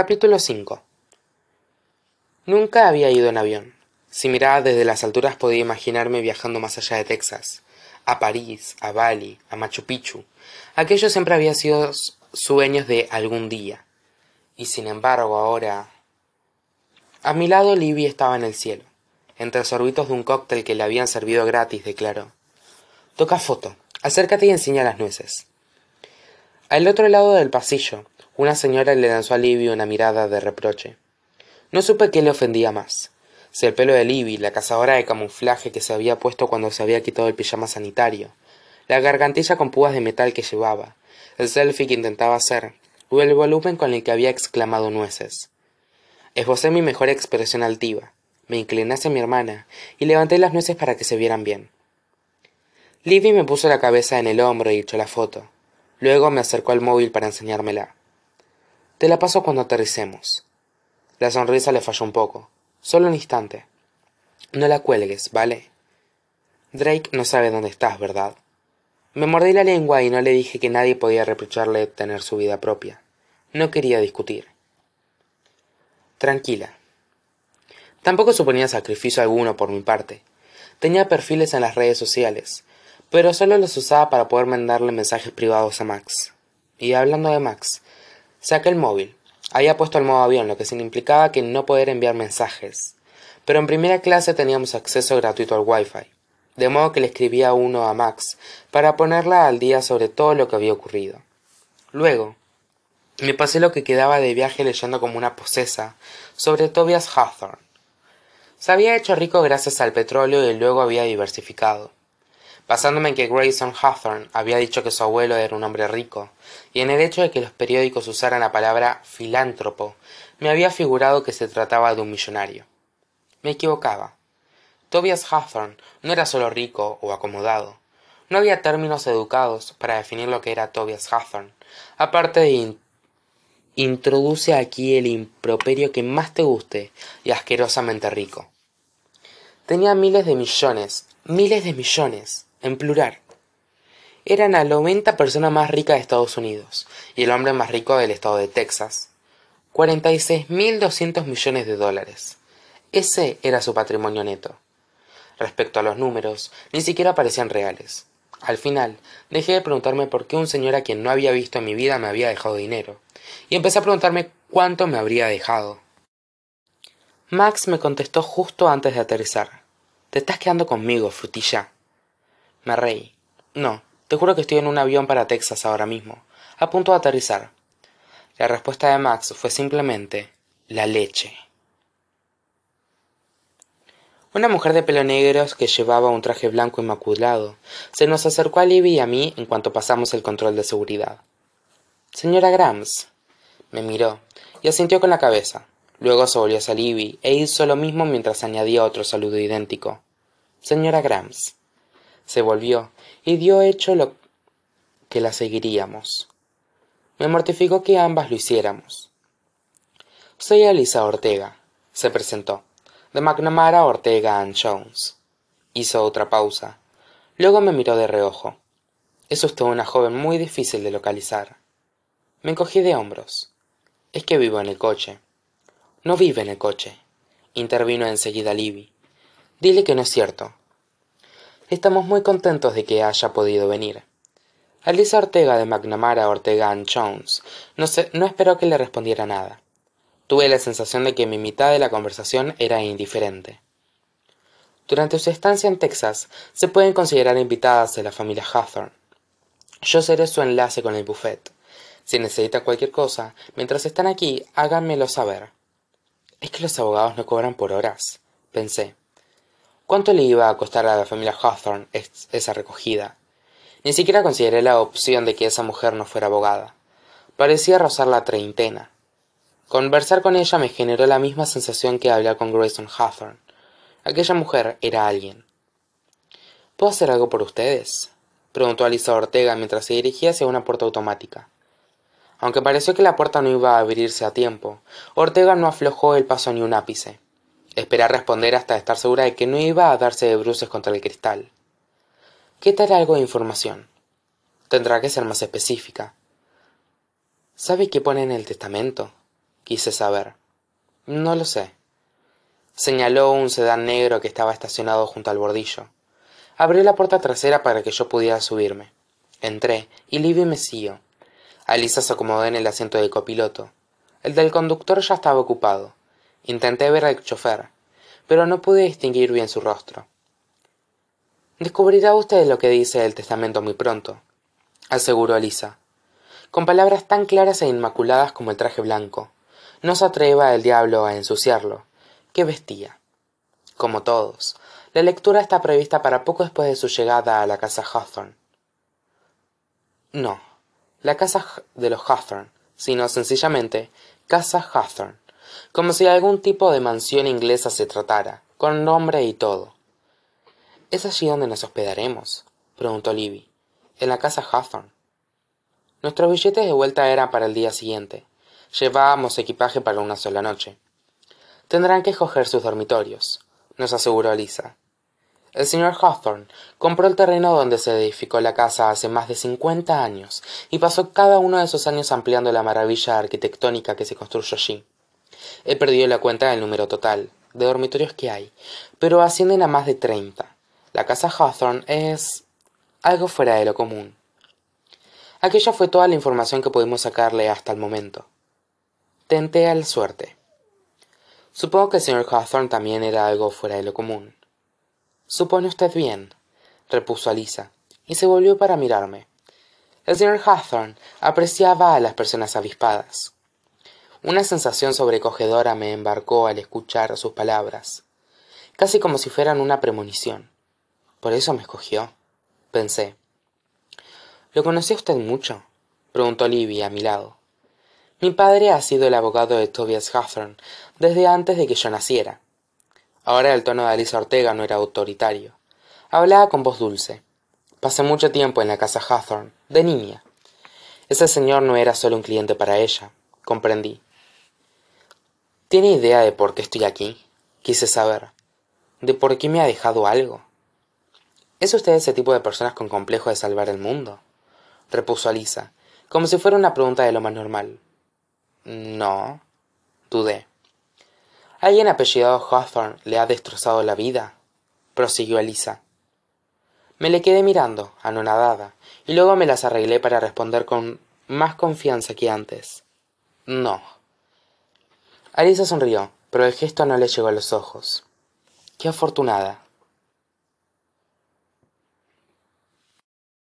Capítulo 5 Nunca había ido en avión. Si miraba desde las alturas podía imaginarme viajando más allá de Texas, a París, a Bali, a Machu Picchu. Aquello siempre había sido sueños de algún día. Y sin embargo ahora... A mi lado Libby estaba en el cielo, entre sorbitos de un cóctel que le habían servido gratis, declaró. Toca foto. Acércate y enseña las nueces. Al otro lado del pasillo, una señora le lanzó a Libby una mirada de reproche. No supe qué le ofendía más. Si el pelo de Libby, la cazadora de camuflaje que se había puesto cuando se había quitado el pijama sanitario, la gargantilla con púas de metal que llevaba, el selfie que intentaba hacer, o el volumen con el que había exclamado nueces. Esbocé mi mejor expresión altiva, me incliné hacia mi hermana y levanté las nueces para que se vieran bien. Libby me puso la cabeza en el hombro y echó la foto. Luego me acercó al móvil para enseñármela. Te la paso cuando aterricemos. La sonrisa le falló un poco. Solo un instante. No la cuelgues, ¿vale? Drake no sabe dónde estás, ¿verdad? Me mordí la lengua y no le dije que nadie podía reprocharle tener su vida propia. No quería discutir. Tranquila. Tampoco suponía sacrificio alguno por mi parte. Tenía perfiles en las redes sociales, pero solo los usaba para poder mandarle mensajes privados a Max. Y hablando de Max, Saqué el móvil. Había puesto el modo avión, lo que significaba que no poder enviar mensajes. Pero en primera clase teníamos acceso gratuito al Wi-Fi, de modo que le escribía uno a Max para ponerla al día sobre todo lo que había ocurrido. Luego, me pasé lo que quedaba de viaje leyendo como una posesa sobre Tobias Hawthorne. Se había hecho rico gracias al petróleo y luego había diversificado basándome en que Grayson Hawthorne había dicho que su abuelo era un hombre rico, y en el hecho de que los periódicos usaran la palabra filántropo, me había figurado que se trataba de un millonario. Me equivocaba. Tobias Hawthorne no era solo rico o acomodado. No había términos educados para definir lo que era Tobias Hawthorne, aparte de introduce aquí el improperio que más te guste y asquerosamente rico. Tenía miles de millones, miles de millones en plural. Eran la noventa persona más rica de Estados Unidos y el hombre más rico del estado de Texas. 46.200 millones de dólares. Ese era su patrimonio neto. Respecto a los números, ni siquiera parecían reales. Al final, dejé de preguntarme por qué un señor a quien no había visto en mi vida me había dejado dinero, y empecé a preguntarme cuánto me habría dejado. Max me contestó justo antes de aterrizar. Te estás quedando conmigo, frutilla. Me reí. No, te juro que estoy en un avión para Texas ahora mismo, a punto de aterrizar. La respuesta de Max fue simplemente la leche. Una mujer de pelo negro que llevaba un traje blanco inmaculado se nos acercó a Libby y a mí en cuanto pasamos el control de seguridad. Señora Grams. Me miró y asintió con la cabeza. Luego se volvió hacia Libby e hizo lo mismo mientras añadía otro saludo idéntico. Señora Grams se volvió y dio hecho lo que la seguiríamos. Me mortificó que ambas lo hiciéramos. Soy Elisa Ortega, se presentó, de McNamara Ortega and Jones. Hizo otra pausa. Luego me miró de reojo. Es usted una joven muy difícil de localizar. Me encogí de hombros. Es que vivo en el coche. No vive en el coche, intervino enseguida Libby. Dile que no es cierto. Estamos muy contentos de que haya podido venir. Alisa Ortega de McNamara Ortega Jones no, no esperó que le respondiera nada. Tuve la sensación de que mi mitad de la conversación era indiferente. Durante su estancia en Texas se pueden considerar invitadas de la familia Hawthorne. Yo seré su enlace con el buffet. Si necesita cualquier cosa, mientras están aquí, háganmelo saber. Es que los abogados no cobran por horas, pensé. ¿Cuánto le iba a costar a la familia Hawthorne esa recogida? Ni siquiera consideré la opción de que esa mujer no fuera abogada. Parecía rozar la treintena. Conversar con ella me generó la misma sensación que hablar con Grayson Hawthorne. Aquella mujer era alguien. ¿Puedo hacer algo por ustedes? preguntó Alisa Ortega mientras se dirigía hacia una puerta automática. Aunque pareció que la puerta no iba a abrirse a tiempo, Ortega no aflojó el paso ni un ápice. Esperé a responder hasta estar segura de que no iba a darse de bruces contra el cristal. ¿Qué tal algo de información? Tendrá que ser más específica. ¿Sabe qué pone en el testamento? quise saber no lo sé señaló un sedán negro que estaba estacionado junto al bordillo abrió la puerta trasera para que yo pudiera subirme entré y livy me siguió alisa se acomodó en el asiento del copiloto el del conductor ya estaba ocupado intenté ver al chofer pero no pude distinguir bien su rostro. Descubrirá usted lo que dice el testamento muy pronto aseguró Alisa con palabras tan claras e inmaculadas como el traje blanco no se atreva el diablo a ensuciarlo. Qué vestía como todos la lectura está prevista para poco después de su llegada a la casa hawthorne. No la casa de los hawthorne sino sencillamente casa hawthorne como si algún tipo de mansión inglesa se tratara con nombre y todo. Es allí donde nos hospedaremos preguntó Libby en la casa hawthorne. Nuestros billetes de vuelta eran para el día siguiente. Llevábamos equipaje para una sola noche. Tendrán que escoger sus dormitorios nos aseguró Lisa. El señor hawthorne compró el terreno donde se edificó la casa hace más de cincuenta años y pasó cada uno de esos años ampliando la maravilla arquitectónica que se construyó allí he perdido la cuenta del número total de dormitorios que hay pero ascienden a más de treinta. La casa hawthorne es algo fuera de lo común. Aquella fue toda la información que pudimos sacarle hasta el momento. Tenté a la suerte. Supongo que el señor hawthorne también era algo fuera de lo común. Supone usted bien repuso alisa y se volvió para mirarme. El señor hawthorne apreciaba a las personas avispadas una sensación sobrecogedora me embarcó al escuchar sus palabras casi como si fueran una premonición. Por eso me escogió pensé. Lo conocía usted mucho preguntó Livia a mi lado. Mi padre ha sido el abogado de tobias hawthorne desde antes de que yo naciera. Ahora el tono de alisa ortega no era autoritario. Hablaba con voz dulce. Pasé mucho tiempo en la casa hawthorne de niña. Ese señor no era solo un cliente para ella comprendí tiene idea de por qué estoy aquí quise saber. De por qué me ha dejado algo es usted ese tipo de personas con complejo de salvar el mundo repuso alisa como si fuera una pregunta de lo más normal. No dudé. Alguien apellidado hawthorne le ha destrozado la vida prosiguió Elisa. me le quedé mirando anonadada y luego me las arreglé para responder con más confianza que antes. No sonrió pero el gesto no le llegó a los ojos. Qué afortunada